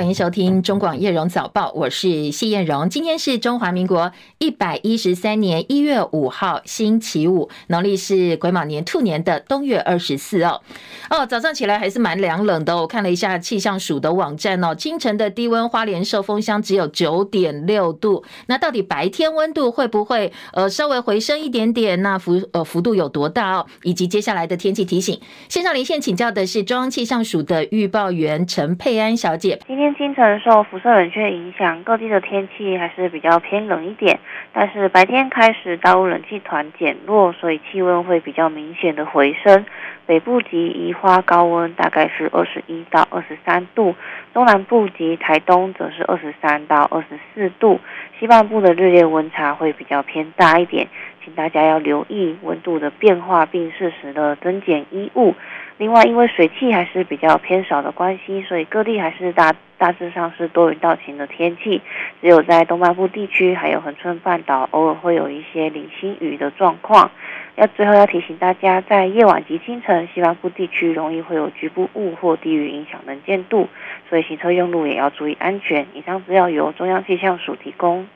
欢迎收听中广叶荣早报，我是谢燕荣。今天是中华民国一百一十三年一月五号，星期五，农历是癸卯年兔年的冬月二十四哦。哦，早上起来还是蛮凉冷的。我看了一下气象署的网站哦，清晨的低温，花莲受风箱只有九点六度。那到底白天温度会不会呃稍微回升一点点？那幅呃幅度有多大哦？以及接下来的天气提醒，线上连线请教的是中央气象署的预报员陈佩安小姐。今天清晨受辐射冷却影响，各地的天气还是比较偏冷一点。但是白天开始，大陆冷气团减弱，所以气温会比较明显的回升。北部及宜花高温大概是二十一到二十三度，中南部及台东则是二十三到二十四度。西半部的日夜温差会比较偏大一点，请大家要留意温度的变化，并适时的增减衣物。另外，因为水汽还是比较偏少的关系，所以各地还是大大致上是多云到晴的天气。只有在东半部地区，还有恒春半岛，偶尔会有一些零星雨的状况。要最后要提醒大家，在夜晚及清晨，西半部地区容易会有局部雾或低云影响能见度，所以行车用路也要注意安全。以上资料由中央气象署提供。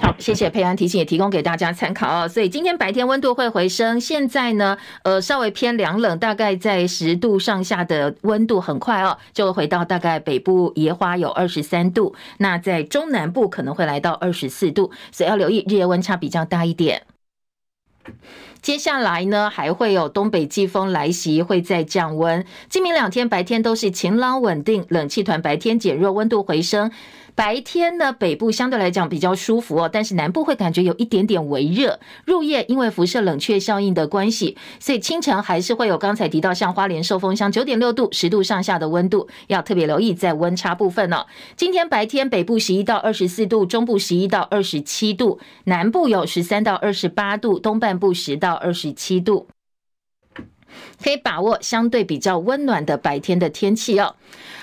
好，谢谢佩安提醒，也提供给大家参考哦。所以今天白天温度会回升，现在呢，呃，稍微偏凉冷，大概在十度上下的温度，很快哦，就会回到大概北部野花有二十三度，那在中南部可能会来到二十四度，所以要留意日夜温差比较大一点。接下来呢，还会有东北季风来袭，会再降温。今明两天白天都是晴朗稳定，冷气团白天减弱，温度回升。白天呢，北部相对来讲比较舒服哦，但是南部会感觉有一点点微热。入夜因为辐射冷却效应的关系，所以清晨还是会有刚才提到像花莲受风乡九点六度、十度上下的温度，要特别留意在温差部分哦。今天白天北部十一到二十四度，中部十一到二十七度，南部有十三到二十八度，东半部十到二十七度，可以把握相对比较温暖的白天的天气哦。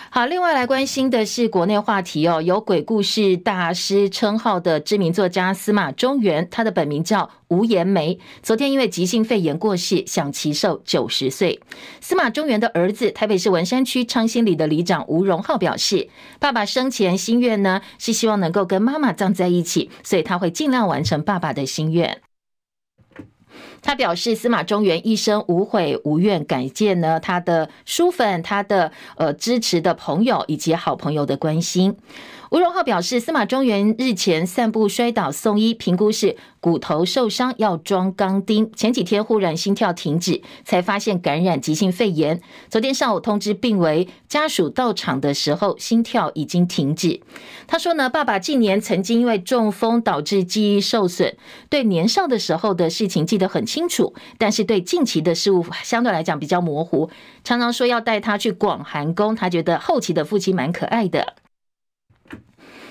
好，另外来关心的是国内话题哦，有鬼故事大师称号的知名作家司马中原，他的本名叫吴炎梅，昨天因为急性肺炎过世，享耆寿九十岁。司马中原的儿子，台北市文山区昌兴里的里长吴荣浩表示，爸爸生前心愿呢是希望能够跟妈妈葬在一起，所以他会尽量完成爸爸的心愿。他表示，司马中原一生无悔无怨，感谢呢他的书粉、他的呃支持的朋友以及好朋友的关心。吴荣浩表示，司马中原日前散步摔倒送医，评估是骨头受伤，要装钢钉。前几天忽然心跳停止，才发现感染急性肺炎。昨天上午通知病危，家属到场的时候心跳已经停止。他说呢，爸爸近年曾经因为中风导致记忆受损，对年少的时候的事情记得很清楚，但是对近期的事物相对来讲比较模糊。常常说要带他去广寒宫，他觉得后期的父亲蛮可爱的。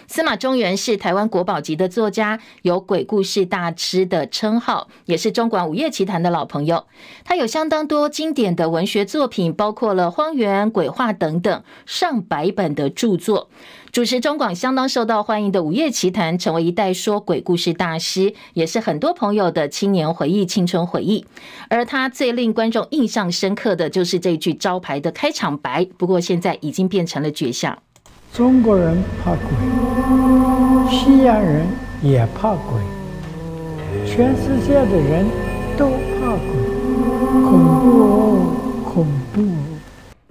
司马中原是台湾国宝级的作家，有鬼故事大师的称号，也是中广午夜奇谈的老朋友。他有相当多经典的文学作品，包括了《荒原》《鬼话》等等上百本的著作。主持中广相当受到欢迎的午夜奇谈，成为一代说鬼故事大师，也是很多朋友的青年回忆、青春回忆。而他最令观众印象深刻的就是这句招牌的开场白，不过现在已经变成了绝响。中国人怕鬼，西洋人也怕鬼，全世界的人都怕鬼，恐怖哦，恐怖。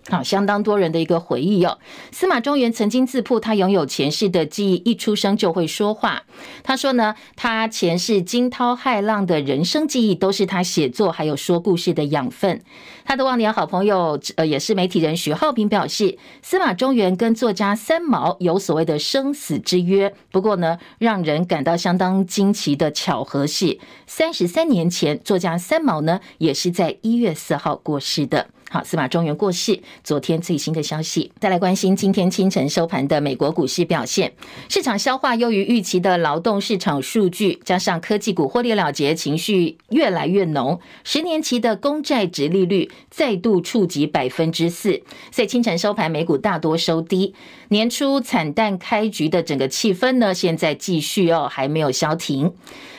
好，相当多人的一个回忆哦。司马中原曾经自曝他拥有前世的记忆，一出生就会说话。他说呢，他前世惊涛骇浪的人生记忆，都是他写作还有说故事的养分。他的忘年好朋友，呃，也是媒体人徐浩平表示，司马中原跟作家三毛有所谓的生死之约。不过呢，让人感到相当惊奇的巧合是，三十三年前，作家三毛呢，也是在一月四号过世的。好，司马中原过世，昨天最新的消息。再来关心今天清晨收盘的美国股市表现，市场消化优于预期的劳动市场数据，加上科技股获利了结情绪越来越浓，十年期的公债殖利率再度触及百分之四，所以清晨收盘美股大多收低。年初惨淡开局的整个气氛呢，现在继续哦，还没有消停。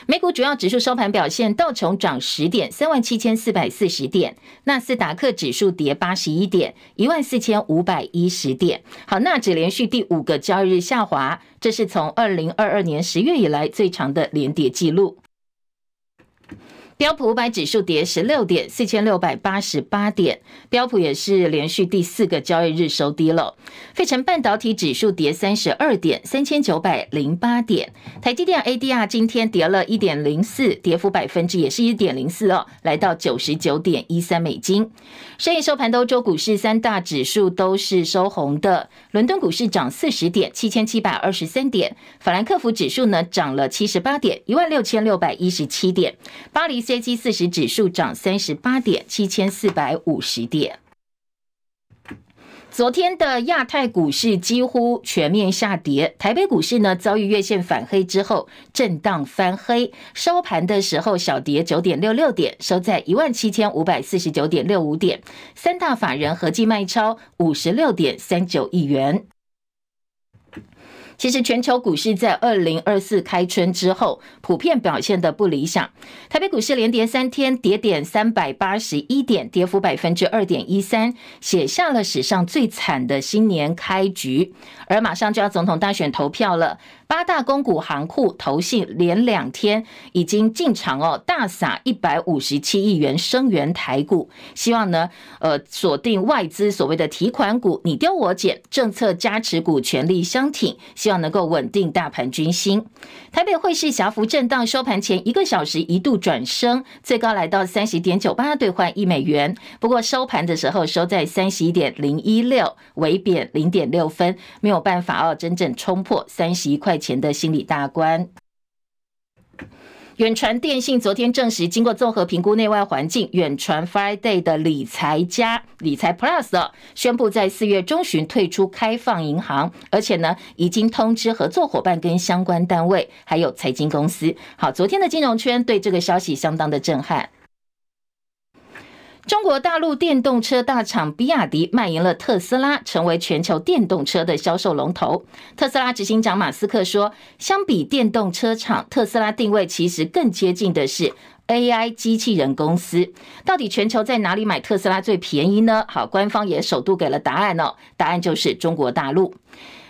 美股主要指数收盘表现，道琼涨十点，三万七千四百四十点；纳斯达克指数跌八十一点，一万四千五百一十点。好，纳指连续第五个交易日下滑，这是从二零二二年十月以来最长的连跌记录。标普五百指数跌十六点，四千六百八十八点。标普也是连续第四个交易日收低了。费城半导体指数跌三十二点，三千九百零八点。台积电 ADR 今天跌了一点零四，跌幅百分之也是一点零四哦，来到九十九点一三美金。深夜收盘的欧洲股市三大指数都是收红的。伦敦股市涨四十点，七千七百二十三点。法兰克福指数呢涨了七十八点，一万六千六百一十七点。巴黎 CAC 四十指数涨三十八点，七千四百五十点。昨天的亚太股市几乎全面下跌，台北股市呢遭遇月线反黑之后震荡翻黑，收盘的时候小跌九点六六点，收在一万七千五百四十九点六五点，三大法人合计卖超五十六点三九亿元。其实全球股市在二零二四开春之后，普遍表现得不理想。台北股市连跌三天，跌点三百八十一点，跌幅百分之二点一三，写下了史上最惨的新年开局。而马上就要总统大选投票了。八大公股行库投信连两天已经进场哦，大撒一百五十七亿元声援台股，希望呢，呃，锁定外资所谓的提款股，你丢我捡，政策加持股全力相挺，希望能够稳定大盘军心。台北汇市小幅震荡，收盘前一个小时一度转升，最高来到三十点九八兑换一美元，不过收盘的时候收在三十一点零一六，微贬零点六分，没有办法哦，真正冲破三十一块前的心理大关。远传电信昨天证实，经过综合评估内外环境，远传 Friday 的理财加理财 Plus 宣布在四月中旬退出开放银行，而且呢，已经通知合作伙伴跟相关单位，还有财经公司。好，昨天的金融圈对这个消息相当的震撼。中国大陆电动车大厂比亚迪卖赢了特斯拉，成为全球电动车的销售龙头。特斯拉执行长马斯克说：“相比电动车厂，特斯拉定位其实更接近的是 AI 机器人公司。到底全球在哪里买特斯拉最便宜呢？”好，官方也首度给了答案哦，答案就是中国大陆。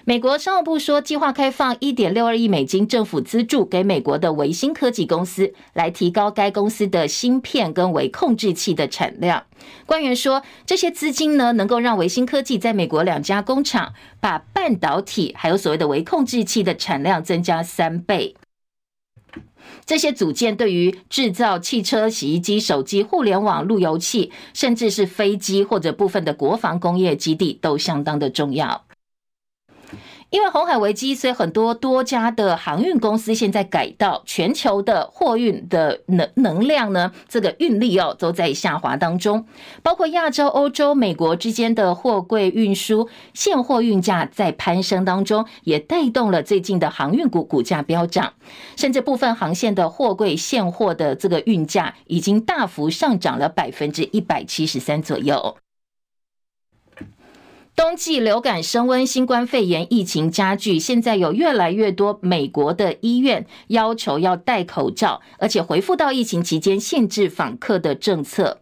美国商务部说，计划开放一点六二亿美金政府资助给美国的维新科技公司，来提高该公司的芯片跟微控制器的产量。官员说，这些资金呢，能够让维新科技在美国两家工厂把半导体还有所谓的微控制器的产量增加三倍。这些组件对于制造汽车、洗衣机、手机、互联网、路由器，甚至是飞机或者部分的国防工业基地，都相当的重要。因为红海危机，所以很多多家的航运公司现在改道，全球的货运的能能量呢，这个运力哦都在下滑当中。包括亚洲、欧洲、美国之间的货柜运输现货运价在攀升当中，也带动了最近的航运股股价飙涨，甚至部分航线的货柜现货的这个运价已经大幅上涨了百分之一百七十三左右。冬季流感升温，新冠肺炎疫情加剧，现在有越来越多美国的医院要求要戴口罩，而且回复到疫情期间限制访客的政策。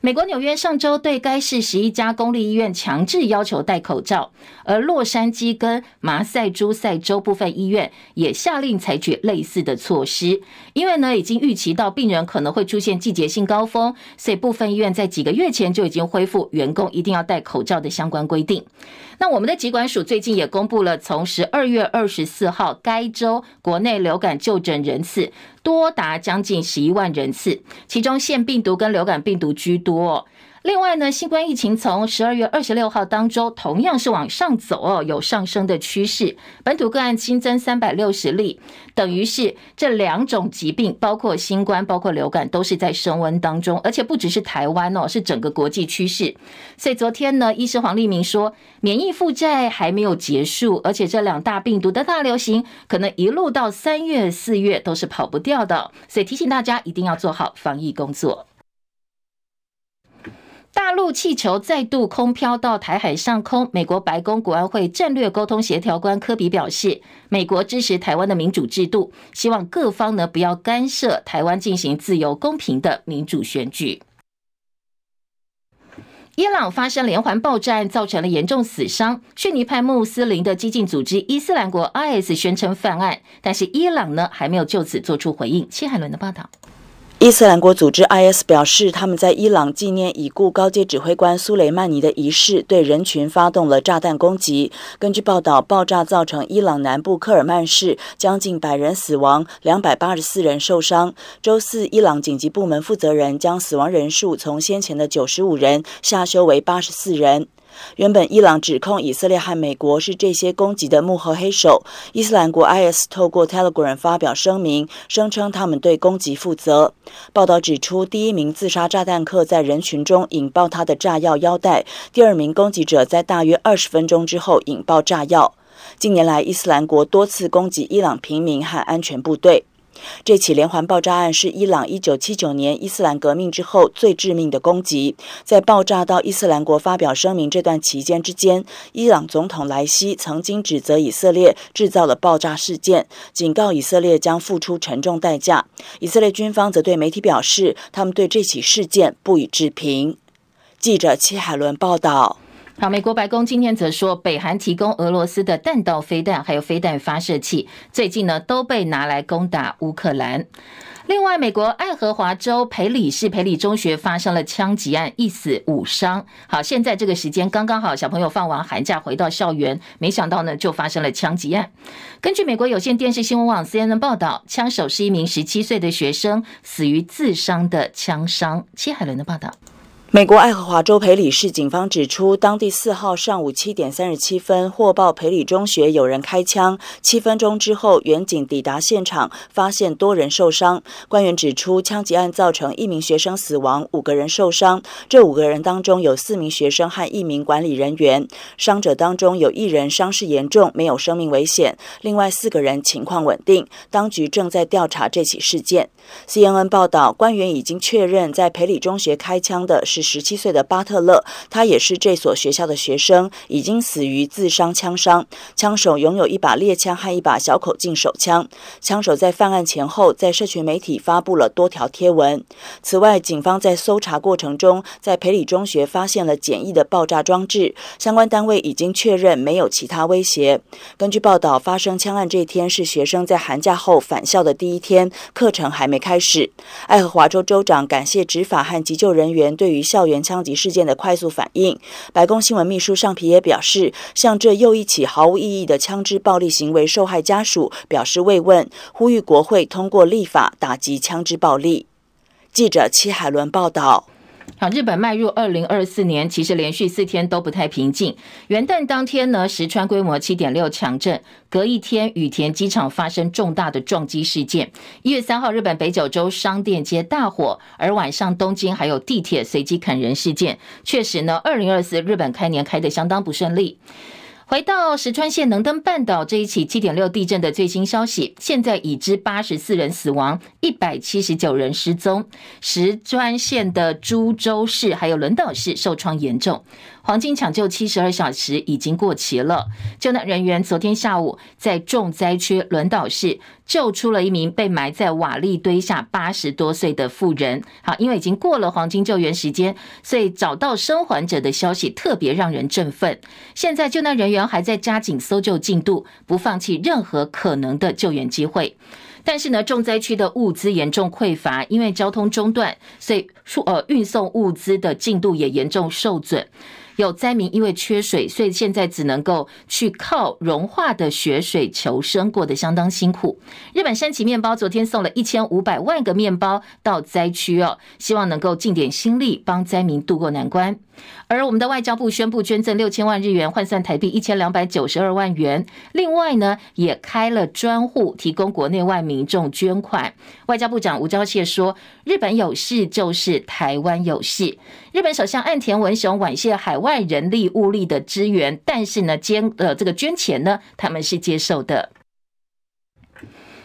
美国纽约上周对该市十一家公立医院强制要求戴口罩，而洛杉矶跟马赛诸塞州部分医院也下令采取类似的措施。因为呢，已经预期到病人可能会出现季节性高峰，所以部分医院在几个月前就已经恢复员工一定要戴口罩的相关规定。那我们的疾管署最近也公布了，从十二月二十四号该州国内流感就诊人次多达将近十一万人次，其中腺病毒跟流感病毒居多。另外呢，新冠疫情从十二月二十六号当周同样是往上走哦，有上升的趋势。本土个案新增三百六十例，等于是这两种疾病，包括新冠、包括流感，都是在升温当中，而且不只是台湾哦，是整个国际趋势。所以昨天呢，医师黄立明说，免疫负债还没有结束，而且这两大病毒的大流行，可能一路到三月、四月都是跑不掉的。所以提醒大家一定要做好防疫工作。大陆气球再度空飘到台海上空。美国白宫国安会战略沟通协调官科比表示，美国支持台湾的民主制度，希望各方呢不要干涉台湾进行自由公平的民主选举。伊朗发生连环爆炸案，造成了严重死伤。逊尼派穆斯林的激进组织伊斯兰国 （IS） 宣称犯案，但是伊朗呢还没有就此做出回应。谢海伦的报道。伊斯兰国组织 IS 表示，他们在伊朗纪念已故高阶指挥官苏雷曼尼的仪式，对人群发动了炸弹攻击。根据报道，爆炸造成伊朗南部科尔曼市将近百人死亡，两百八十四人受伤。周四，伊朗紧急部门负责人将死亡人数从先前的九十五人下修为八十四人。原本伊朗指控以色列和美国是这些攻击的幕后黑手。伊斯兰国 IS 透过 Telegram 发表声明，声称他们对攻击负责。报道指出，第一名自杀炸弹客在人群中引爆他的炸药腰带，第二名攻击者在大约二十分钟之后引爆炸药。近年来，伊斯兰国多次攻击伊朗平民和安全部队。这起连环爆炸案是伊朗1979年伊斯兰革命之后最致命的攻击。在爆炸到伊斯兰国发表声明这段期间之间，伊朗总统莱西曾经指责以色列制造了爆炸事件，警告以色列将付出沉重代价。以色列军方则对媒体表示，他们对这起事件不予置评。记者戚海伦报道。好，美国白宫今天则说，北韩提供俄罗斯的弹道飞弹还有飞弹发射器，最近呢都被拿来攻打乌克兰。另外，美国爱荷华州培里市培里中学发生了枪击案，一死五伤。好，现在这个时间刚刚好，小朋友放完寒假回到校园，没想到呢就发生了枪击案。根据美国有线电视新闻网 CNN 报道，枪手是一名十七岁的学生，死于自伤的枪伤。戚海伦的报道。美国爱荷华州培里市警方指出，当地四号上午七点三十七分获报培里中学有人开枪，七分钟之后，远警抵达现场，发现多人受伤。官员指出，枪击案造成一名学生死亡，五个人受伤。这五个人当中有四名学生和一名管理人员。伤者当中有一人伤势严重，没有生命危险；另外四个人情况稳定。当局正在调查这起事件。CNN 报道，官员已经确认，在培里中学开枪的是十七岁的巴特勒，他也是这所学校的学生，已经死于自伤枪伤。枪手拥有一把猎枪和一把小口径手枪。枪手在犯案前后，在社群媒体发布了多条贴文。此外，警方在搜查过程中，在培里中学发现了简易的爆炸装置。相关单位已经确认没有其他威胁。根据报道，发生枪案这天是学生在寒假后返校的第一天，课程还没开始，爱荷华州州长感谢执法和急救人员对于校园枪击事件的快速反应。白宫新闻秘书尚皮也表示，向这又一起毫无意义的枪支暴力行为受害家属表示慰问，呼吁国会通过立法打击枪支暴力。记者戚海伦报道。好，日本迈入二零二四年，其实连续四天都不太平静。元旦当天呢，石川规模七点六强震，隔一天羽田机场发生重大的撞击事件。一月三号，日本北九州商店街大火，而晚上东京还有地铁随机砍人事件。确实呢，二零二四日本开年开得相当不顺利。回到石川县能登半岛这一起七点六地震的最新消息，现在已知八十四人死亡，一百七十九人失踪。石川县的株洲市还有轮岛市受创严重。黄金抢救七十二小时已经过期了。救难人员昨天下午在重灾区轮岛市救出了一名被埋在瓦砾堆下八十多岁的妇人。好，因为已经过了黄金救援时间，所以找到生还者的消息特别让人振奋。现在救难人员还在加紧搜救进度，不放弃任何可能的救援机会。但是呢，重灾区的物资严重匮乏，因为交通中断，所以呃运送物资的进度也严重受损。有灾民因为缺水，所以现在只能够去靠融化的雪水求生，过得相当辛苦。日本山崎面包昨天送了一千五百万个面包到灾区哦，希望能够尽点心力帮灾民渡过难关。而我们的外交部宣布捐赠六千万日元，换算台币一千两百九十二万元。另外呢，也开了专户，提供国内外民众捐款。外交部长吴钊燮说：“日本有事就是台湾有事。”日本首相岸田文雄婉谢海外人力物力的支援，但是呢，捐呃这个捐钱呢，他们是接受的。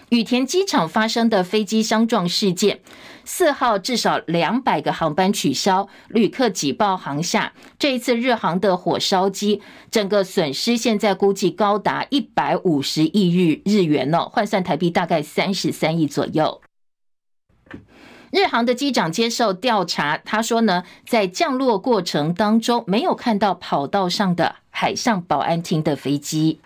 羽田机场发生的飞机相撞事件，四号至少两百个航班取消，旅客挤爆航厦。这一次日航的火烧机，整个损失现在估计高达一百五十亿日日元哦，换算台币大概三十三亿左右。日航的机长接受调查，他说呢，在降落过程当中没有看到跑道上的海上保安厅的飞机。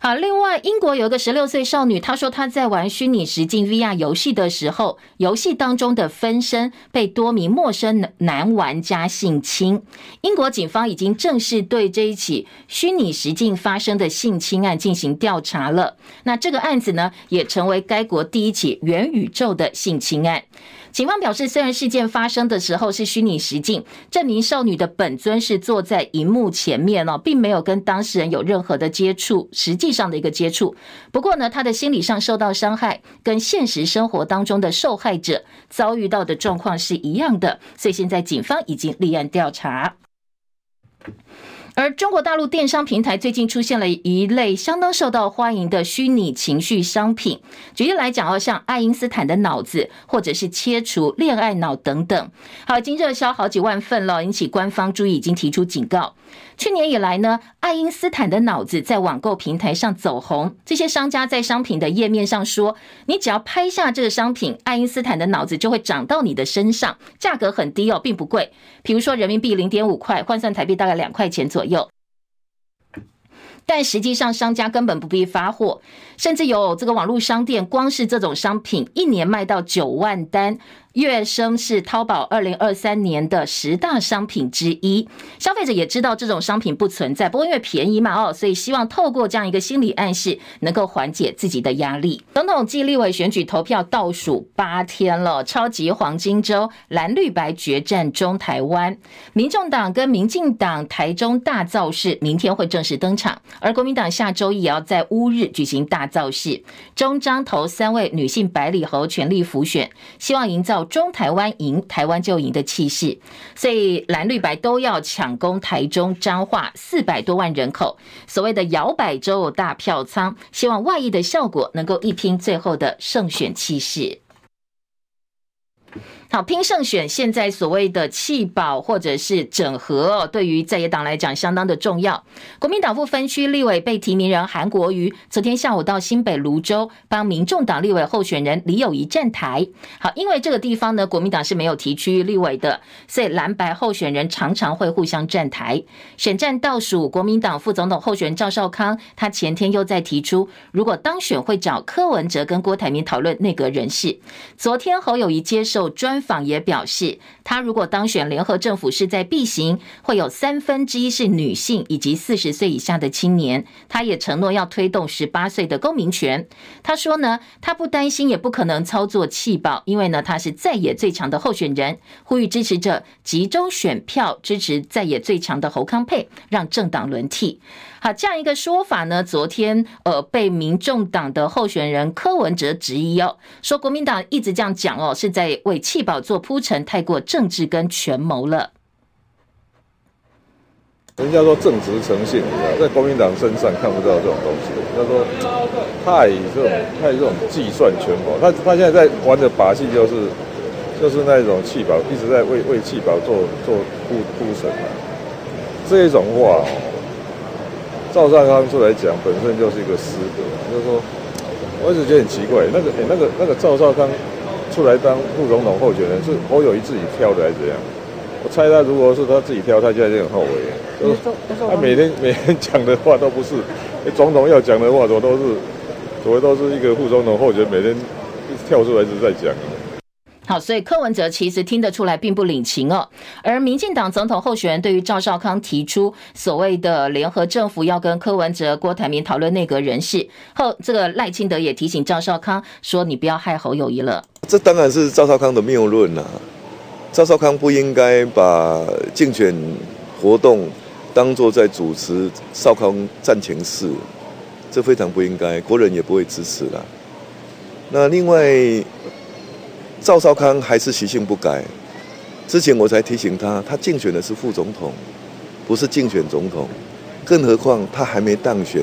好，另外，英国有一个十六岁少女，她说她在玩虚拟实境 VR 游戏的时候，游戏当中的分身被多名陌生男玩家性侵。英国警方已经正式对这一起虚拟实境发生的性侵案进行调查了。那这个案子呢，也成为该国第一起元宇宙的性侵案。警方表示，虽然事件发生的时候是虚拟实境，这名少女的本尊是坐在荧幕前面哦，并没有跟当事人有任何的接触，实际上的一个接触。不过呢，她的心理上受到伤害，跟现实生活当中的受害者遭遇到的状况是一样的，所以现在警方已经立案调查。而中国大陆电商平台最近出现了一类相当受到欢迎的虚拟情绪商品，举例来讲哦，像爱因斯坦的脑子，或者是切除恋爱脑等等，好，已经热销好几万份了，引起官方注意，已经提出警告。去年以来呢，爱因斯坦的脑子在网购平台上走红。这些商家在商品的页面上说，你只要拍下这个商品，爱因斯坦的脑子就会长到你的身上，价格很低哦，并不贵。比如说人民币零点五块，换算台币大概两块钱左右。但实际上，商家根本不必发货，甚至有这个网络商店，光是这种商品，一年卖到九万单。跃升是淘宝二零二三年的十大商品之一，消费者也知道这种商品不存在，不过因为便宜嘛哦，所以希望透过这样一个心理暗示，能够缓解自己的压力。总统暨立委选举投票倒数八天了，超级黄金周，蓝绿白决战中台湾，民众党跟民进党台中大造势，明天会正式登场，而国民党下周也要在乌日举行大造势，中彰投三位女性百里侯全力辅选，希望营造。中台湾赢，台湾就赢的气势，所以蓝绿白都要抢攻台中彰化四百多万人口，所谓的摇摆州大票仓，希望外溢的效果能够一拼最后的胜选气势。好，拼胜选，现在所谓的弃保或者是整合，对于在野党来讲相当的重要。国民党不分区立委被提名人韩国瑜，昨天下午到新北芦洲帮民众党立委候选人李友仪站台。好，因为这个地方呢，国民党是没有提区域立委的，所以蓝白候选人常常会互相站台。选战倒数，国民党副总统候选人赵少康，他前天又在提出，如果当选会找柯文哲跟郭台铭讨论内阁人事。昨天侯友谊接受专访也表示，他如果当选联合政府势在必行，会有三分之一是女性以及四十岁以下的青年。他也承诺要推动十八岁的公民权。他说呢，他不担心，也不可能操作弃保，因为呢，他是在野最强的候选人。呼吁支持者集中选票支持在野最强的侯康佩，让政党轮替。好，这样一个说法呢，昨天呃被民众党的候选人柯文哲质疑哦，说国民党一直这样讲哦，是在为弃保做铺陈，太过政治跟权谋了。人家说正直诚信，在国民党身上看不到这种东西。他说 太这种太这种计算权谋，他他现在在玩的把戏就是就是那种弃保，一直在为为弃保做做铺铺陈啊，这种话。赵少康出来讲，本身就是一个师德，就是说，我一直觉得很奇怪，那个、欸、那个、那个赵少康出来当副总统候选人，是侯友谊自己挑的还是怎样？我猜他如果是他自己挑，他现在就很后悔。他每天每天讲的话都不是，总统要讲的话，怎么都是，怎么都是一个副总统候选人每天一直跳出来一直在讲。好，所以柯文哲其实听得出来并不领情哦。而民进党总统候选人对于赵少康提出所谓的联合政府要跟柯文哲、郭台铭讨论内阁人事后，这个赖清德也提醒赵少康说：“你不要害侯友宜了。”这当然是赵少康的谬论呐。赵少康不应该把竞选活动当作在主持少康战情室，这非常不应该，国人也不会支持的。那另外。赵少康还是习性不改，之前我才提醒他，他竞选的是副总统，不是竞选总统，更何况他还没当选，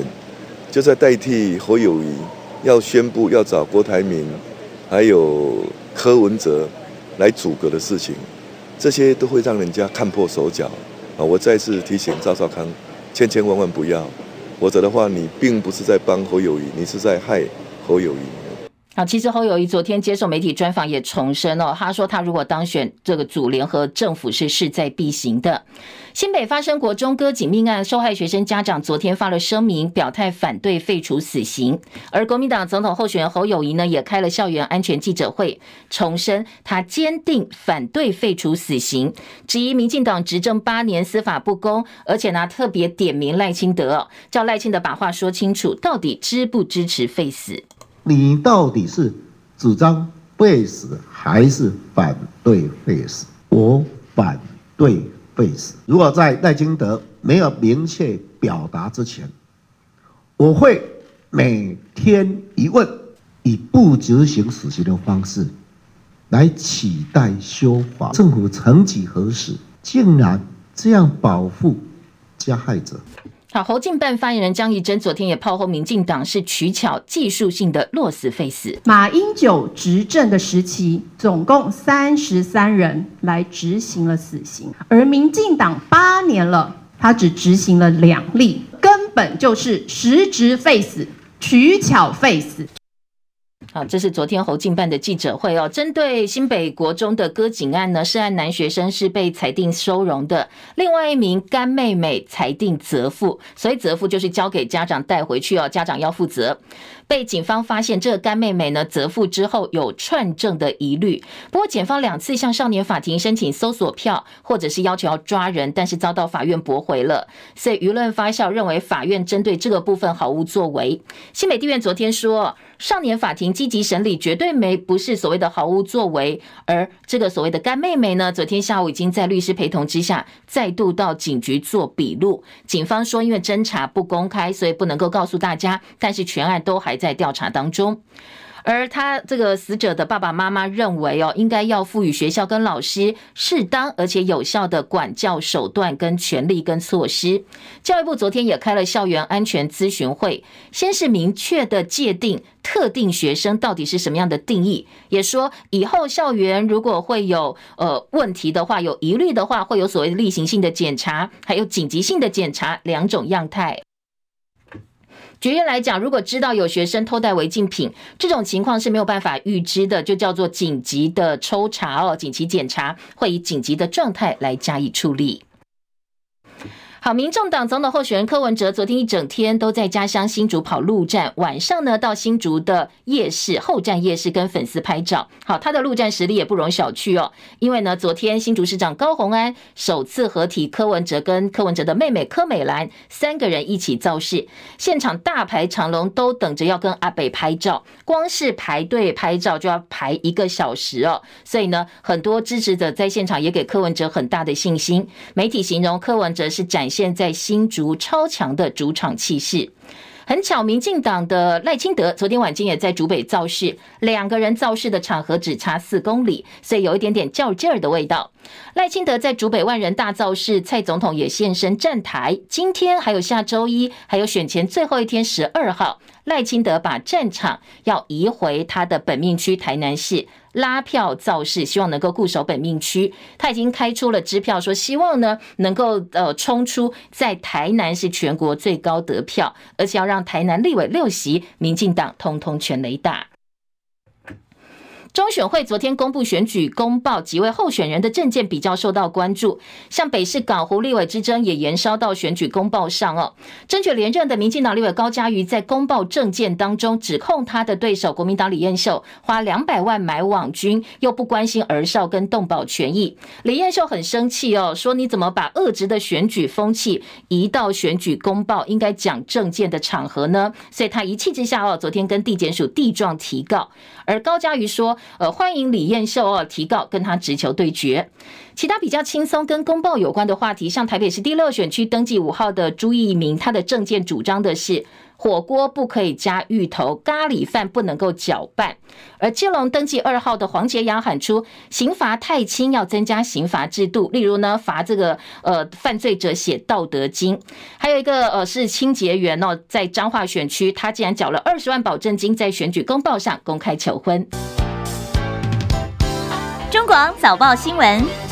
就在代替侯友谊要宣布要找郭台铭，还有柯文哲来阻隔的事情，这些都会让人家看破手脚啊！我再次提醒赵少康，千千万万不要，否则的话，你并不是在帮侯友谊，你是在害侯友谊。啊，其实侯友宜昨天接受媒体专访也重申哦，他说他如果当选，这个组联合政府是势在必行的。新北发生国中割颈命案，受害学生家长昨天发了声明，表态反对废除死刑。而国民党总统候选人侯友宜呢，也开了校园安全记者会，重申他坚定反对废除死刑，质疑民进党执政八年司法不公，而且呢特别点名赖清德，叫赖清德把话说清楚，到底支不支持废死？你到底是主张废死还是反对废死？我反对废死。如果在赖清德没有明确表达之前，我会每天一问，以不执行死刑的方式来取代修法。政府曾几何时竟然这样保护加害者？好，侯进办发言人江宜珍昨天也炮轰民进党是取巧技术性的落死废死。马英九执政的时期，总共三十三人来执行了死刑，而民进党八年了，他只执行了两例，根本就是实质废死，取巧废死。好，这是昨天侯进办的记者会哦。针对新北国中的割颈案呢，涉案男学生是被裁定收容的，另外一名干妹妹裁定责付，所以责付就是交给家长带回去哦，家长要负责。被警方发现，这个干妹妹呢，责付之后有串证的疑虑。不过，检方两次向少年法庭申请搜索票，或者是要求要抓人，但是遭到法院驳回了。所以舆论发酵，认为法院针对这个部分毫无作为。新北地院昨天说，少年法庭积极审理，绝对没不是所谓的毫无作为。而这个所谓的干妹妹呢，昨天下午已经在律师陪同之下，再度到警局做笔录。警方说，因为侦查不公开，所以不能够告诉大家，但是全案都还在调查当中，而他这个死者的爸爸妈妈认为哦，应该要赋予学校跟老师适当而且有效的管教手段跟权利跟措施。教育部昨天也开了校园安全咨询会，先是明确的界定特定学生到底是什么样的定义，也说以后校园如果会有呃问题的话，有疑虑的话，会有所谓例行性的检查，还有紧急性的检查两种样态。举例来讲，如果知道有学生偷带违禁品，这种情况是没有办法预知的，就叫做紧急的抽查哦，紧急检查会以紧急的状态来加以处理。好，民众党总统候选人柯文哲昨天一整天都在家乡新竹跑路战，晚上呢到新竹的夜市后站夜市跟粉丝拍照。好，他的陆战实力也不容小觑哦，因为呢昨天新竹市长高虹安首次合体柯文哲跟柯文哲的妹妹柯美兰三个人一起造势，现场大排长龙，都等着要跟阿北拍照，光是排队拍照就要排一个小时哦，所以呢很多支持者在现场也给柯文哲很大的信心。媒体形容柯文哲是展现。在新竹超强的主场气势，很巧，民进党的赖清德昨天晚间也在竹北造势，两个人造势的场合只差四公里，所以有一点点较劲儿的味道。赖清德在竹北万人大造势，蔡总统也现身站台。今天还有下周一，还有选前最后一天十二号，赖清德把战场要移回他的本命区台南市。拉票造势，希望能够固守本命区。他已经开出了支票，说希望呢能够呃冲出在台南是全国最高得票，而且要让台南立委六席，民进党通通全雷打。中选会昨天公布选举公报，几位候选人的政见比较受到关注，像北市港湖立委之争也延烧到选举公报上哦。争取连任的民进党立委高嘉瑜在公报政见当中指控他的对手国民党李彦秀花两百万买网军，又不关心儿少跟动保权益。李彦秀很生气哦，说你怎么把恶质的选举风气移到选举公报应该讲政见的场合呢？所以他一气之下哦，昨天跟地检署地状提告，而高嘉瑜说。呃，欢迎李彦秀哦提告，跟他直球对决。其他比较轻松跟公报有关的话题，像台北市第六选区登记五号的朱一鸣，他的政见主张的是火锅不可以加芋头，咖喱饭不能够搅拌。而基隆登记二号的黄杰阳喊出刑罚太轻，要增加刑罚制度，例如呢罚这个呃犯罪者写道德经。还有一个呃是清洁员哦，在彰化选区，他竟然缴了二十万保证金，在选举公报上公开求婚。中广早报新闻。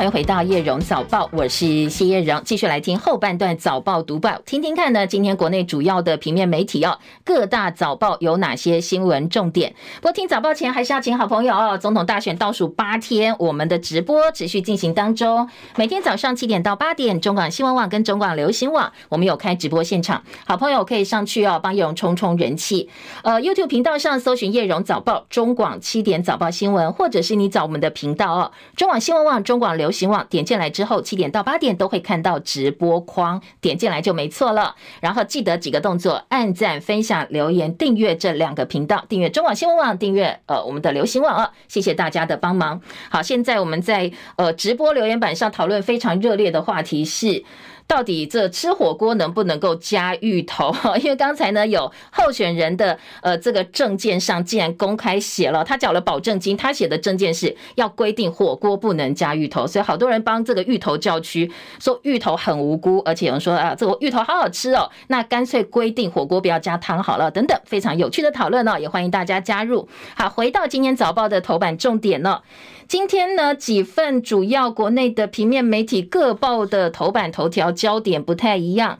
欢迎回到叶荣早报，我是谢叶荣，继续来听后半段早报读报，听听看呢，今天国内主要的平面媒体哦，各大早报有哪些新闻重点？不过听早报前还是要请好朋友哦，总统大选倒数八天，我们的直播持续进行当中，每天早上七点到八点，中广新闻网跟中广流行网，我们有开直播现场，好朋友可以上去哦，帮叶荣冲冲人气。呃，YouTube 频道上搜寻叶荣早报、中广七点早报新闻，或者是你找我们的频道哦，中广新闻网、中广流行网，点进来之后，七点到八点都会看到直播框，点进来就没错了。然后记得几个动作：按赞、分享、留言、订阅这两个频道，订阅中网新闻网，订阅呃我们的流行网哦。谢谢大家的帮忙。好，现在我们在呃直播留言板上讨论非常热烈的话题是。到底这吃火锅能不能够加芋头？因为刚才呢有候选人的呃这个证件上竟然公开写了，他缴了保证金，他写的证件是要规定火锅不能加芋头，所以好多人帮这个芋头叫屈，说芋头很无辜，而且有人说啊这个芋头好好吃哦，那干脆规定火锅不要加汤好了，等等，非常有趣的讨论哦，也欢迎大家加入。好，回到今天早报的头版重点呢。今天呢，几份主要国内的平面媒体各报的头版头条焦点不太一样。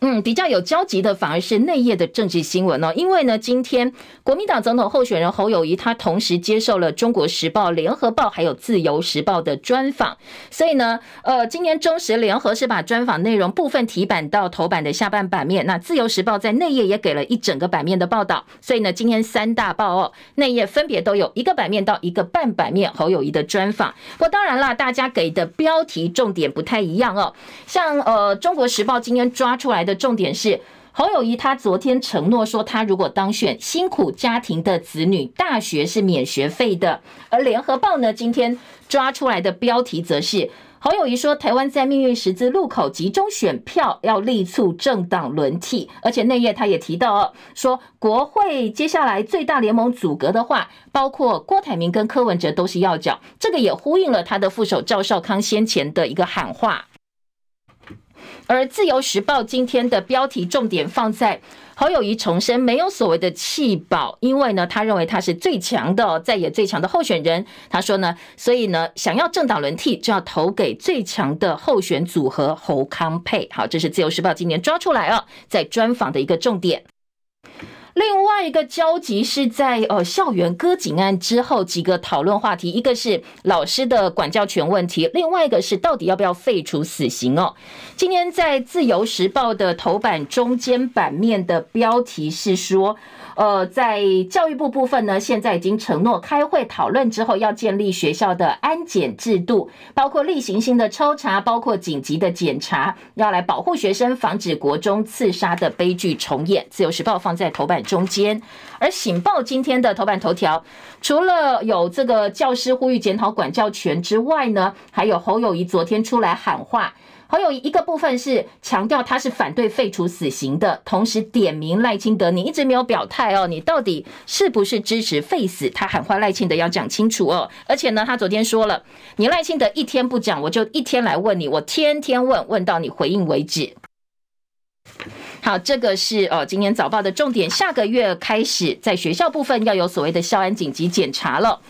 嗯，比较有交集的反而是内页的政治新闻哦，因为呢，今天国民党总统候选人侯友谊他同时接受了《中国时报》、《联合报》还有《自由时报》的专访，所以呢，呃，今天中时联合是把专访内容部分提版到头版的下半版面，那《自由时报》在内页也给了一整个版面的报道，所以呢，今天三大报哦，内页分别都有一个版面到一个半版面侯友谊的专访。不过当然啦，大家给的标题重点不太一样哦，像呃，《中国时报》今天。抓出来的重点是侯友宜，他昨天承诺说，他如果当选，辛苦家庭的子女大学是免学费的。而联合报呢，今天抓出来的标题则是侯友宜说，台湾在命运十字路口集中选票，要力促政党轮替。而且内页他也提到哦，说国会接下来最大联盟阻隔的话，包括郭台铭跟柯文哲都是要角。这个也呼应了他的副手赵少康先前的一个喊话。而《自由时报》今天的标题重点放在侯友谊重申没有所谓的弃保，因为呢，他认为他是最强的，在野最强的候选人。他说呢，所以呢，想要政党轮替，就要投给最强的候选组合侯康配。好，这是《自由时报》今年抓出来啊，在专访的一个重点。另外一个交集是在呃校园割颈案之后几个讨论话题，一个是老师的管教权问题，另外一个是到底要不要废除死刑哦。今天在自由时报的头版中间版面的标题是说。呃，在教育部部分呢，现在已经承诺开会讨论之后，要建立学校的安检制度，包括例行性的抽查，包括紧急的检查，要来保护学生，防止国中刺杀的悲剧重演。自由时报放在头版中间，而醒报今天的头版头条，除了有这个教师呼吁检讨管教权之外呢，还有侯友宜昨天出来喊话。侯友宜一个部分是强调他是反对废除死刑的，同时点名赖清德，你一直没有表态哦，你到底是不是支持废死？他喊话赖清德要讲清楚哦。而且呢，他昨天说了，你赖清德一天不讲，我就一天来问你，我天天问，问到你回应为止。好，这个是呃今年早报的重点，下个月开始在学校部分要有所谓的校安紧急检查了。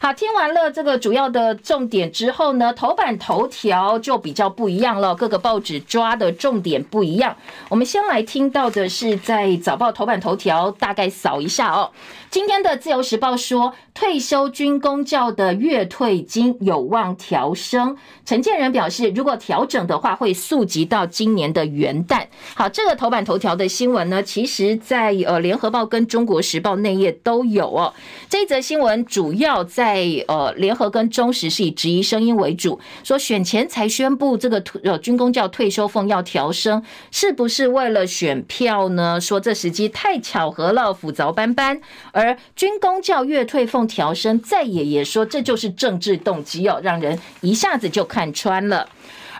好，听完了这个主要的重点之后呢，头版头条就比较不一样了，各个报纸抓的重点不一样。我们先来听到的是在早报头版头条，大概扫一下哦。今天的自由时报说，退休军公教的月退金有望调升。陈建仁表示，如果调整的话，会溯及到今年的元旦。好，这个头版头条的新闻呢，其实在呃联合报跟中国时报内页都有哦。这则新闻主要在呃联合跟中时是以质疑声音为主，说选前才宣布这个呃军公教退休俸要调升，是不是为了选票呢？说这时机太巧合了，斧凿斑斑。而而军工教月退俸调升，再也也说这就是政治动机哦，让人一下子就看穿了。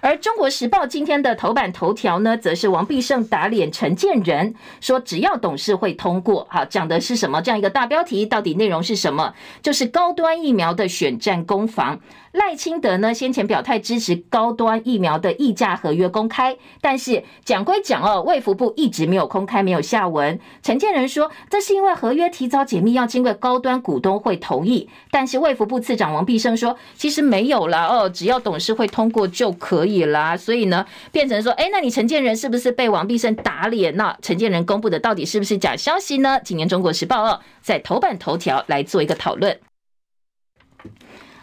而中国时报今天的头版头条呢，则是王必胜打脸陈建仁，说只要董事会通过，好，讲的是什么？这样一个大标题，到底内容是什么？就是高端疫苗的选战攻防。赖清德呢，先前表态支持高端疫苗的溢价合约公开，但是讲归讲哦，卫福部一直没有公开，没有下文。陈建仁说，这是因为合约提早解密要经过高端股东会同意，但是卫福部次长王必胜说，其实没有啦哦，只要董事会通过就可以啦。所以呢，变成说，哎，那你陈建仁是不是被王必胜打脸？那陈建仁公布的到底是不是假消息呢？今年中国时报哦，在头版头条来做一个讨论。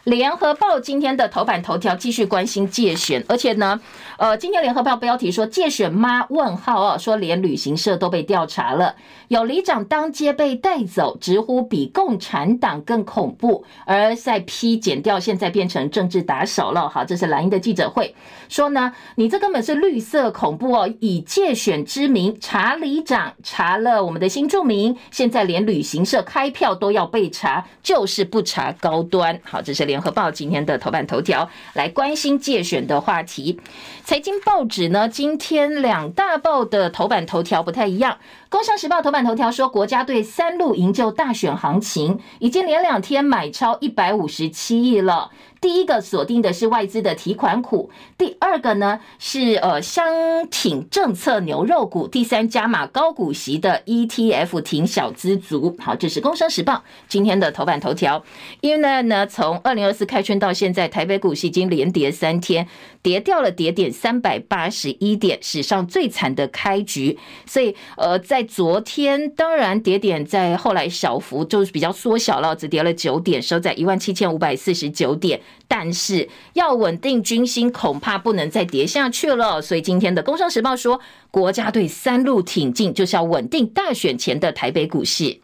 联合报今天的头版头条继续关心借选，而且呢，呃，今天联合报标题说借选妈问号哦，说连旅行社都被调查了，有里长当街被带走，直呼比共产党更恐怖，而在批检调现在变成政治打手了。好，这是蓝营的记者会说呢，你这根本是绿色恐怖哦，以介选之名查里长，查了我们的新住民，现在连旅行社开票都要被查，就是不查高端。好，这是。联合报今天的头版头条来关心介选的话题，财经报纸呢，今天两大报的头版头条不太一样。工商时报头版头条说，国家队三路营救大选行情，已经连两天买超一百五十七亿了。第一个锁定的是外资的提款股，第二个呢是呃相挺政策牛肉股，第三加码高股息的 ETF 挺小资族。好，这是工商时报今天的头版头条。因为呢，从二零二四开春到现在，台北股市已经连跌三天，跌掉了跌点三百八十一点，史上最惨的开局。所以呃，在昨天当然跌点在后来小幅就是比较缩小了，只跌了九点，收在一万七千五百四十九点。但是要稳定军心，恐怕不能再跌下去了。所以今天的《工商时报》说，国家队三路挺进，就是要稳定大选前的台北股市。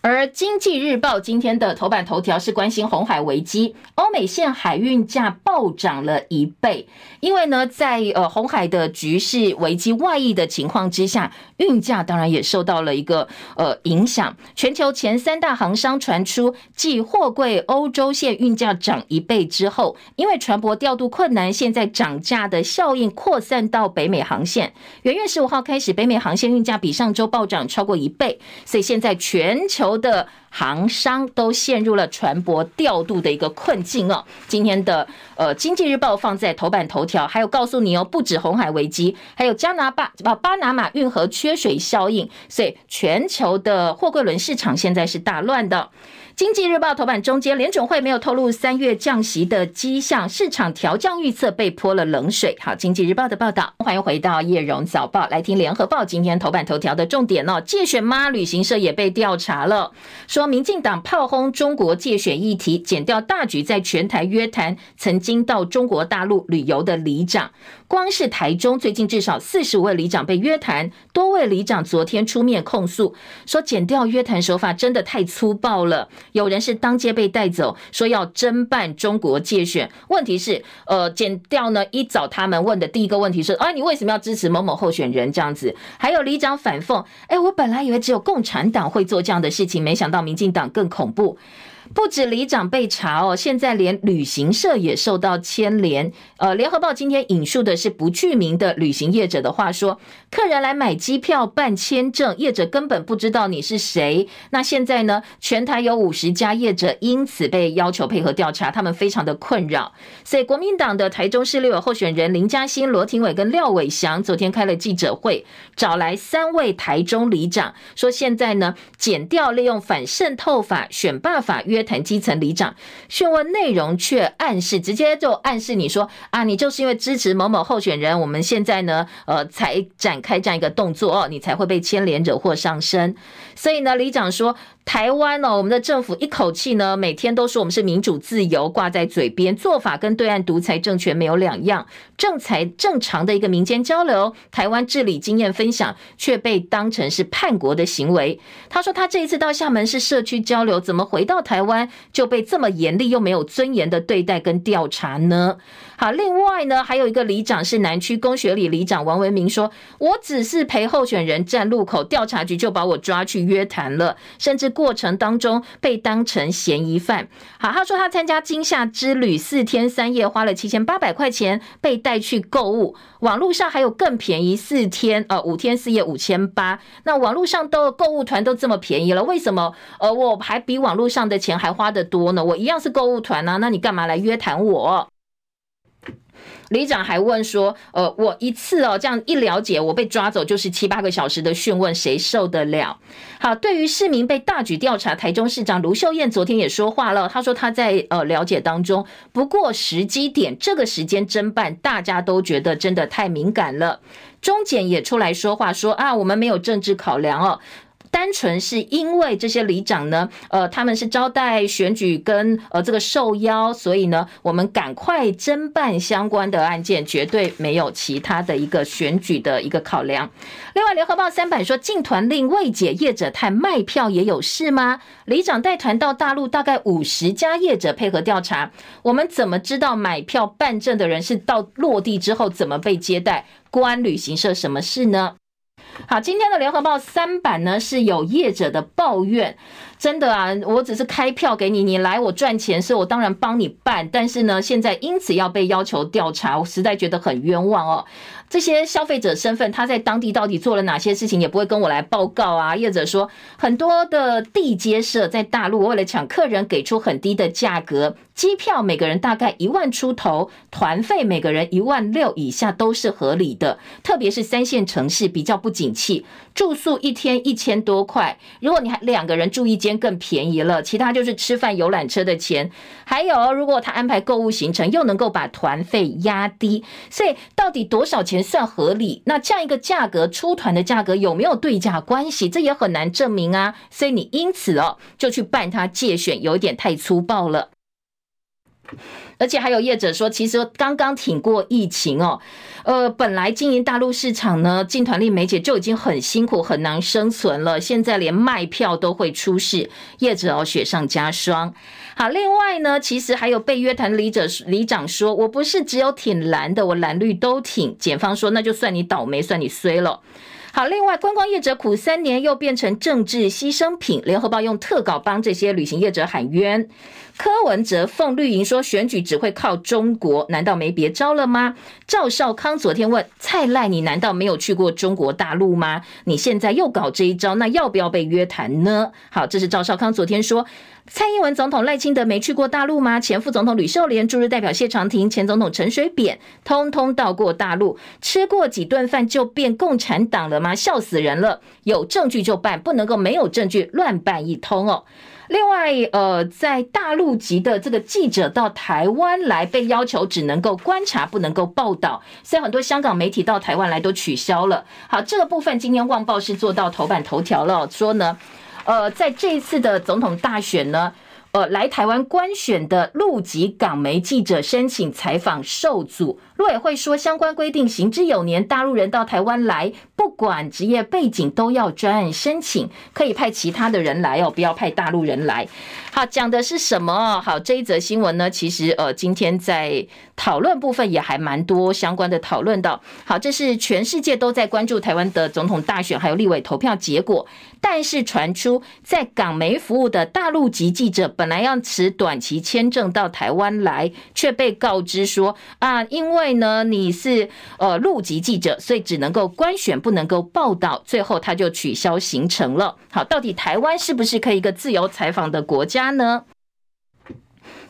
而《经济日报》今天的头版头条是关心红海危机，欧美线海运价暴涨了一倍。因为呢，在呃红海的局势危机外溢的情况之下，运价当然也受到了一个呃影响。全球前三大航商传出，继货柜欧洲线运价涨一倍之后，因为船舶调度困难，现在涨价的效应扩散到北美航线。元月十五号开始，北美航线运价比上周暴涨超过一倍，所以现在全球。的航商都陷入了船舶调度的一个困境哦。今天的呃《经济日报》放在头版头条，还有告诉你哦，不止红海危机，还有加拿大巴拿马运河缺水效应，所以全球的货柜轮市场现在是大乱的。经济日报头版中间，联准会没有透露三月降息的迹象，市场调降预测被泼了冷水。好，经济日报的报道，欢迎回到叶荣早报，来听联合报今天头版头条的重点哦。介选妈旅行社也被调查了，说民进党炮轰中国介选议题，检调大举在全台约谈曾经到中国大陆旅游的里长。光是台中，最近至少四十五位里长被约谈，多位里长昨天出面控诉，说检调约谈手法真的太粗暴了。有人是当街被带走，说要侦办中国界选。问题是，呃，检调呢一早他们问的第一个问题是，啊，你为什么要支持某某候选人这样子？还有里长反讽，哎，我本来以为只有共产党会做这样的事情，没想到民进党更恐怖。不止里长被查哦，现在连旅行社也受到牵连。呃，联合报今天引述的是不具名的旅行业者的话说，客人来买机票办签证，业者根本不知道你是谁。那现在呢，全台有五十家业者因此被要求配合调查，他们非常的困扰。所以国民党的台中市立委候选人林嘉欣、罗廷伟跟廖伟翔昨天开了记者会，找来三位台中里长，说现在呢，减掉利用反渗透法、选罢法约。谈基层里长，讯问内容却暗示，直接就暗示你说啊，你就是因为支持某某候选人，我们现在呢，呃，才展开这样一个动作，你才会被牵连惹祸上身。所以呢，里长说。台湾呢，我们的政府一口气呢，每天都说我们是民主自由挂在嘴边，做法跟对岸独裁政权没有两样。正才正常的一个民间交流，台湾治理经验分享，却被当成是叛国的行为。他说他这一次到厦门是社区交流，怎么回到台湾就被这么严厉又没有尊严的对待跟调查呢？好，另外呢，还有一个里长是南区公学里里长王文明说，我只是陪候选人站路口，调查局就把我抓去约谈了，甚至。过程当中被当成嫌疑犯。好，他说他参加惊吓之旅四天三夜，花了七千八百块钱被带去购物。网络上还有更便宜，四天呃五天四夜五千八。那网络上都购物团都这么便宜了，为什么呃我还比网络上的钱还花得多呢？我一样是购物团呢、那你干嘛来约谈我？里长还问说：“呃，我一次哦，这样一了解，我被抓走就是七八个小时的讯问，谁受得了？”好，对于市民被大举调查，台中市长卢秀燕昨天也说话了，她说她在呃了解当中，不过时机点这个时间侦办，大家都觉得真的太敏感了。中检也出来说话说啊，我们没有政治考量哦。单纯是因为这些里长呢，呃，他们是招待选举跟呃这个受邀，所以呢，我们赶快侦办相关的案件，绝对没有其他的一个选举的一个考量。另外，联合报三版说，禁团令未解，业者太卖票也有事吗？里长带团到大陆，大概五十家业者配合调查，我们怎么知道买票办证的人是到落地之后怎么被接待？关旅行社什么事呢？好，今天的联合报三版呢，是有业者的抱怨，真的啊，我只是开票给你，你来我赚钱，所以我当然帮你办，但是呢，现在因此要被要求调查，我实在觉得很冤枉哦。这些消费者身份，他在当地到底做了哪些事情，也不会跟我来报告啊。业者说，很多的地接社在大陆为了抢客人，给出很低的价格，机票每个人大概一万出头，团费每个人一万六以下都是合理的。特别是三线城市比较不景气，住宿一天一千多块，如果你还两个人住一间更便宜了，其他就是吃饭游览车的钱。还有，如果他安排购物行程，又能够把团费压低，所以到底多少钱？算合理，那这样一个价格出团的价格有没有对价关系？这也很难证明啊。所以你因此哦，就去办他借选，有一点太粗暴了。而且还有业者说，其实刚刚挺过疫情哦，呃，本来经营大陆市场呢，进团力没解就已经很辛苦，很难生存了，现在连卖票都会出事，业者哦雪上加霜。好，另外呢，其实还有被约谈里者里长说，我不是只有挺蓝的，我蓝绿都挺。检方说，那就算你倒霉，算你衰了。好，另外观光业者苦三年，又变成政治牺牲品。联合报用特稿帮这些旅行业者喊冤。柯文哲奉绿营说选举只会靠中国，难道没别招了吗？赵少康昨天问蔡赖，你难道没有去过中国大陆吗？你现在又搞这一招，那要不要被约谈呢？好，这是赵少康昨天说。蔡英文总统赖清德没去过大陆吗？前副总统吕秀莲、驻日代表谢长廷、前总统陈水扁，通通到过大陆，吃过几顿饭就变共产党了吗？笑死人了！有证据就办，不能够没有证据乱办一通哦。另外，呃，在大陆籍的这个记者到台湾来，被要求只能够观察，不能够报道，所以很多香港媒体到台湾来都取消了。好，这个部分今天《旺报》是做到头版头条了，说呢，呃，在这一次的总统大选呢。呃，来台湾观选的陆籍港媒记者申请采访受阻，陆委会说相关规定行之有年，大陆人到台湾来，不管职业背景都要专案申请，可以派其他的人来哦，不要派大陆人来。好，讲的是什么？好，这一则新闻呢，其实呃，今天在讨论部分也还蛮多相关的讨论的。好，这是全世界都在关注台湾的总统大选，还有立委投票结果，但是传出在港媒服务的大陆籍记者。本来要持短期签证到台湾来，却被告知说啊，因为呢你是呃陆籍记者，所以只能够官选，不能够报道。最后他就取消行程了。好，到底台湾是不是可以一个自由采访的国家呢？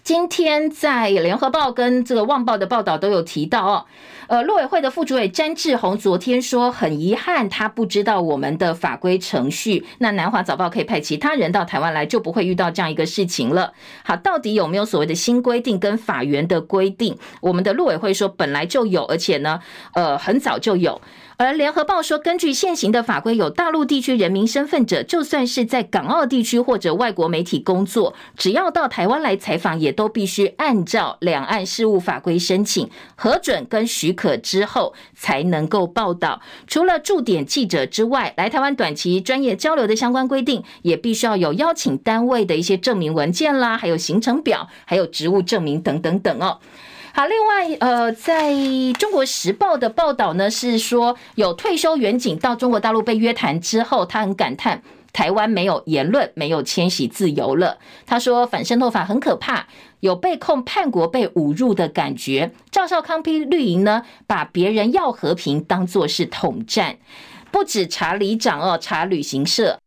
今天在联合报跟这个旺报的报道都有提到哦。呃，陆委会的副主委詹志宏昨天说，很遗憾他不知道我们的法规程序。那南华早报可以派其他人到台湾来，就不会遇到这样一个事情了。好，到底有没有所谓的新规定跟法源的规定？我们的陆委会说本来就有，而且呢，呃，很早就有。而联合报说，根据现行的法规，有大陆地区人民身份者，就算是在港澳地区或者外国媒体工作，只要到台湾来采访，也都必须按照两岸事务法规申请核准跟许可之后，才能够报道。除了驻点记者之外，来台湾短期专业交流的相关规定，也必须要有邀请单位的一些证明文件啦，还有行程表，还有职务证明等等等哦。好，另外，呃，在中国时报的报道呢，是说有退休员警到中国大陆被约谈之后，他很感叹。台湾没有言论，没有迁徙自由了。他说反渗透法很可怕，有被控叛国、被侮辱的感觉。赵少康批绿营呢，把别人要和平当作是统战，不止查里长哦，查旅行社。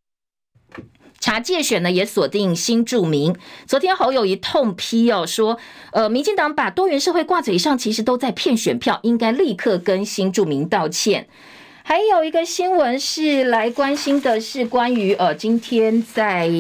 查界选呢，也锁定新住民。昨天侯友谊痛批哦，说，呃，民进党把多元社会挂嘴上，其实都在骗选票，应该立刻跟新住民道歉。还有一个新闻是来关心的是关于呃，今天在。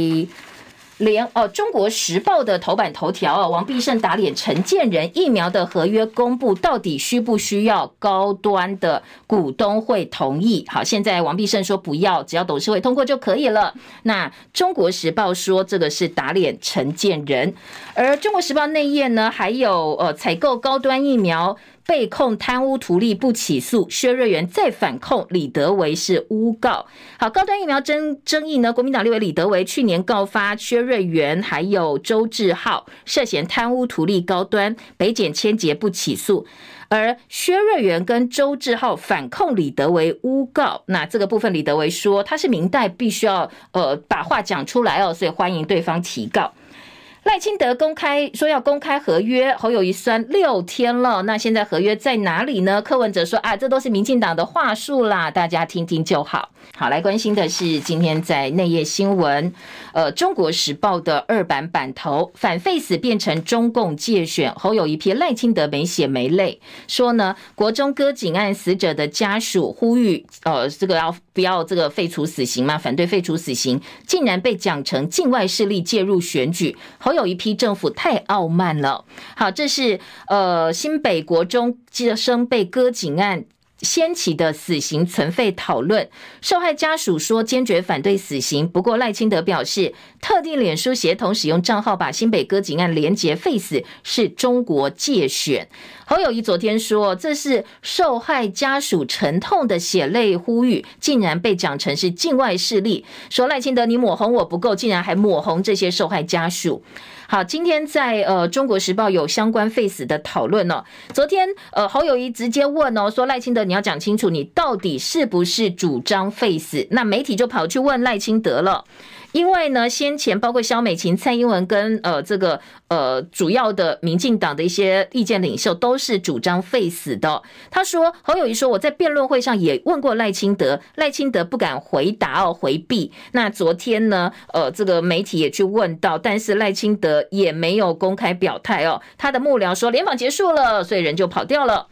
连哦，《中国时报》的头版头条哦，王必胜打脸陈建仁，疫苗的合约公布到底需不需要高端的股东会同意？好，现在王必胜说不要，只要董事会通过就可以了。那《中国时报》说这个是打脸陈建仁，而《中国时报》内页呢，还有呃，采购高端疫苗。被控贪污图利不起诉，薛瑞元再反控李德维是诬告。好，高端疫苗争争议呢？国民党立委李德维去年告发薛瑞元还有周志浩涉嫌贪污图利高端，北检签结不起诉。而薛瑞元跟周志浩反控李德维诬告，那这个部分李德维说他是民代，必须要呃把话讲出来哦，所以欢迎对方提告。赖清德公开说要公开合约，侯友谊酸六天了，那现在合约在哪里呢？柯文哲说啊，这都是民进党的话术啦，大家听听就好。好，来关心的是今天在内页新闻，呃，《中国时报》的二版版头，反废死变成中共借选，侯友一批赖清德没血没泪，说呢，国中割颈案死者的家属呼吁，呃，这个要不要这个废除死刑嘛？反对废除死刑，竟然被讲成境外势力介入选举。侯友一批政府太傲慢了。好，这是呃新北国中接生被割颈案掀起的死刑存废讨论，受害家属说坚决反对死刑。不过赖清德表示，特定脸书协同使用账号把新北歌警案连结废死是中国借选。侯友谊昨天说，这是受害家属沉痛的血泪呼吁，竟然被讲成是境外势力。说赖清德你抹红我不够，竟然还抹红这些受害家属。好，今天在呃《中国时报》有相关废死的讨论哦。昨天呃侯友谊直接问哦，说赖清德你要讲清楚，你到底是不是主张废死？那媒体就跑去问赖清德了。因为呢，先前包括萧美琴、蔡英文跟呃这个呃主要的民进党的一些意见领袖都是主张废死的。他说侯友宜说，我在辩论会上也问过赖清德，赖清德不敢回答哦，回避。那昨天呢，呃这个媒体也去问到，但是赖清德也没有公开表态哦。他的幕僚说联访结束了，所以人就跑掉了。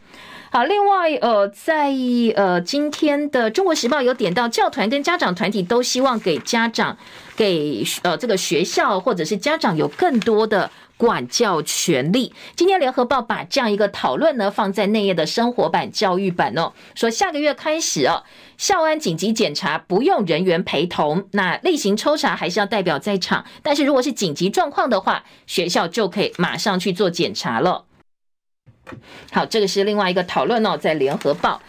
好，另外，呃，在呃今天的《中国时报》有点到教团跟家长团体都希望给家长、给呃这个学校或者是家长有更多的管教权利。今天《联合报》把这样一个讨论呢放在内页的生活版、教育版哦，说下个月开始哦，校安紧急检查不用人员陪同，那例行抽查还是要代表在场，但是如果是紧急状况的话，学校就可以马上去做检查了。好，这个是另外一个讨论哦，在联合报。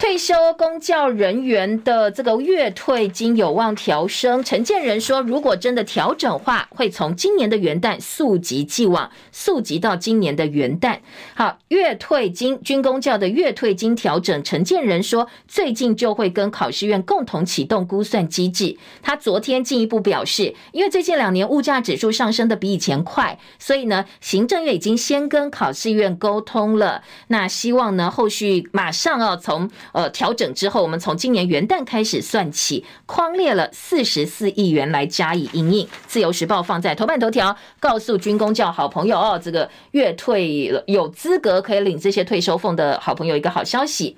退休公教人员的这个月退金有望调升。陈建仁说，如果真的调整话，会从今年的元旦溯及既往，溯及到今年的元旦。好，月退金军公教的月退金调整，陈建仁说，最近就会跟考试院共同启动估算机制。他昨天进一步表示，因为最近两年物价指数上升的比以前快，所以呢，行政院已经先跟考试院沟通了。那希望呢，后续马上要从。呃，调整之后，我们从今年元旦开始算起，匡列了四十四亿元来加以因应。自由时报放在头版头条，告诉军工教好朋友哦，这个月退有资格可以领这些退休俸的好朋友一个好消息。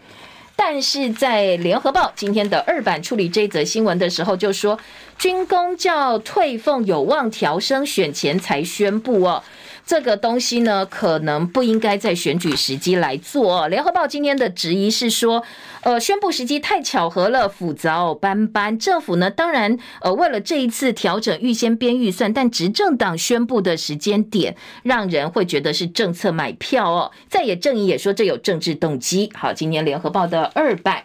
但是在联合报今天的二版处理这则新闻的时候，就说军工教退俸有望调升，选前才宣布哦。这个东西呢，可能不应该在选举时机来做。联合报今天的质疑是说，呃，宣布时机太巧合了，复杂斑斑。政府呢，当然，呃，为了这一次调整，预先编预算，但执政党宣布的时间点，让人会觉得是政策买票哦。在野阵营也说这有政治动机。好，今天联合报的二版，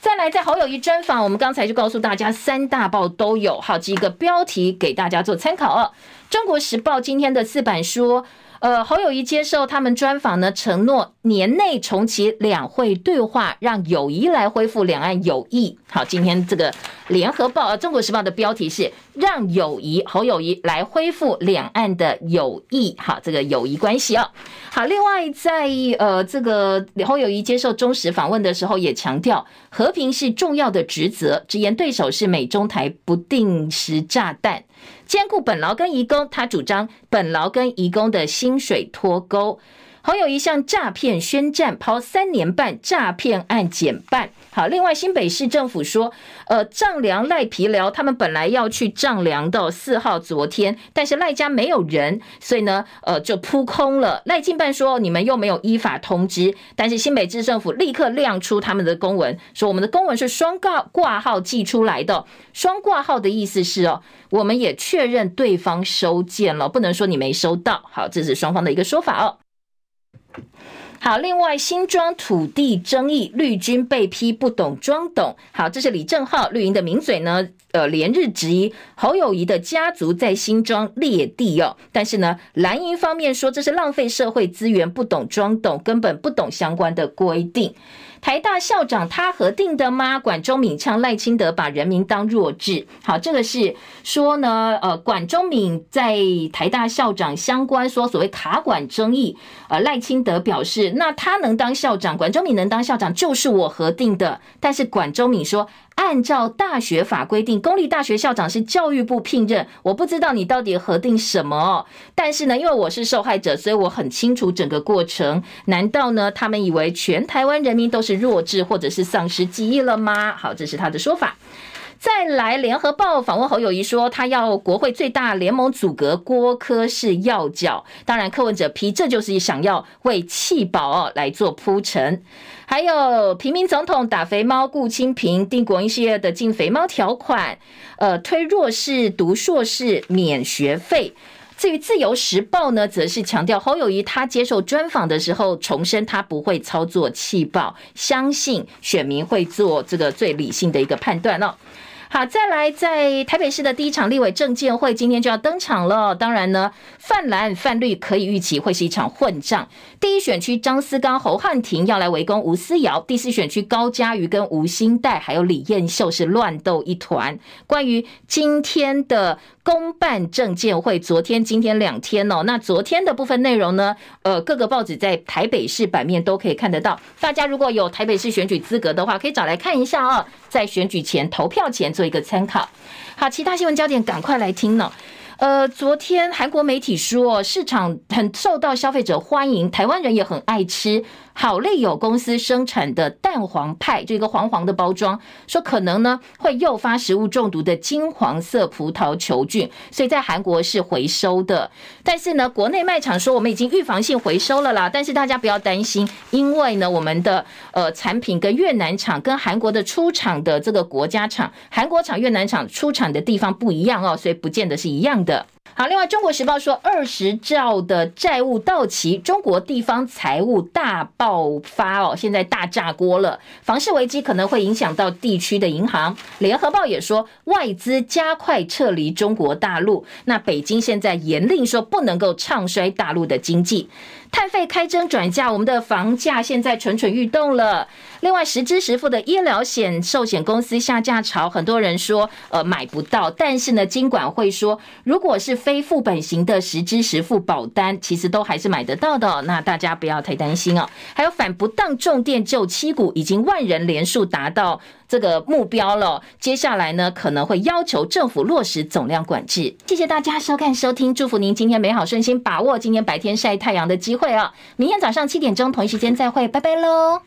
再来在好友一专访，我们刚才就告诉大家，三大报都有好几个标题给大家做参考哦。中国时报今天的四版说，呃，侯友谊接受他们专访呢，承诺年内重启两会对话，让友谊来恢复两岸友谊。好，今天这个联合报、呃中国时报的标题是“让友谊侯友谊来恢复两岸的友谊”。好，这个友谊关系啊。好，另外在呃这个侯友谊接受中时访问的时候，也强调和平是重要的职责，直言对手是美中台不定时炸弹。兼顾本劳跟移工，他主张本劳跟移工的薪水脱钩。侯友一向诈骗宣战，抛三年半诈骗案减半。好，另外新北市政府说，呃，丈量赖皮寮他们本来要去丈量到四号昨天，但是赖家没有人，所以呢，呃，就扑空了。赖进办说，你们又没有依法通知，但是新北市政府立刻亮出他们的公文，说我们的公文是双挂挂号寄出来的。双挂号的意思是哦，我们也确认对方收件了，不能说你没收到。好，这是双方的一个说法哦。好，另外新庄土地争议，绿军被批不懂装懂。好，这是李正浩绿营的名嘴呢，呃，连日质疑侯友谊的家族在新庄列地哦，但是呢，蓝营方面说这是浪费社会资源，不懂装懂，根本不懂相关的规定。台大校长他核定的吗？管中闵呛赖清德把人民当弱智。好，这个是说呢，呃，管中闵在台大校长相关说所谓卡管争议，呃，赖清德表示，那他能当校长，管中闵能当校长，就是我核定的。但是管中闵说。按照大学法规定，公立大学校长是教育部聘任。我不知道你到底核定什么，但是呢，因为我是受害者，所以我很清楚整个过程。难道呢，他们以为全台湾人民都是弱智或者是丧失记忆了吗？好，这是他的说法。再来，联合报访问侯友谊说，他要国会最大联盟组阁郭科是要角。当然，柯文哲批这就是想要为弃保哦来做铺陈。还有平民总统打肥猫顾清平，定国营事业的禁肥猫条款，呃，推弱势读硕士免学费。至于自由时报呢，则是强调侯友谊他接受专访的时候重申，他不会操作气报，相信选民会做这个最理性的一个判断哦。好，再来，在台北市的第一场立委政见会今天就要登场了。当然呢，泛蓝泛绿可以预期会是一场混战。第一选区张思刚、侯汉廷要来围攻吴思瑶；第四选区高嘉瑜跟吴欣岱还有李彦秀是乱斗一团。关于今天的。公办政见会，昨天、今天两天哦。那昨天的部分内容呢？呃，各个报纸在台北市版面都可以看得到。大家如果有台北市选举资格的话，可以找来看一下哦，在选举前投票前做一个参考。好，其他新闻焦点赶快来听呢。呃，昨天韩国媒体说，市场很受到消费者欢迎，台湾人也很爱吃。好利友公司生产的蛋黄派，这个黄黄的包装，说可能呢会诱发食物中毒的金黄色葡萄球菌，所以在韩国是回收的。但是呢，国内卖场说我们已经预防性回收了啦。但是大家不要担心，因为呢，我们的呃产品跟越南厂跟韩国的出厂的这个国家厂，韩国厂、越南厂出厂的地方不一样哦，所以不见得是一样的。好，另外《中国时报》说，二十兆的债务到期，中国地方财务大爆发哦，现在大炸锅了，房市危机可能会影响到地区的银行。《联合报》也说，外资加快撤离中国大陆，那北京现在严令说不能够唱衰大陆的经济。碳费开征转嫁，我们的房价现在蠢蠢欲动了。另外，实支实付的医疗险寿险公司下架潮，很多人说呃买不到。但是呢，金管会说，如果是非付本型的实支实付保单，其实都还是买得到的。那大家不要太担心哦。还有反不当重电就七股，已经万人连数达到这个目标了。接下来呢，可能会要求政府落实总量管制。谢谢大家收看收听，祝福您今天美好顺心，把握今天白天晒太阳的机会啊！明天早上七点钟同一时间再会，拜拜喽。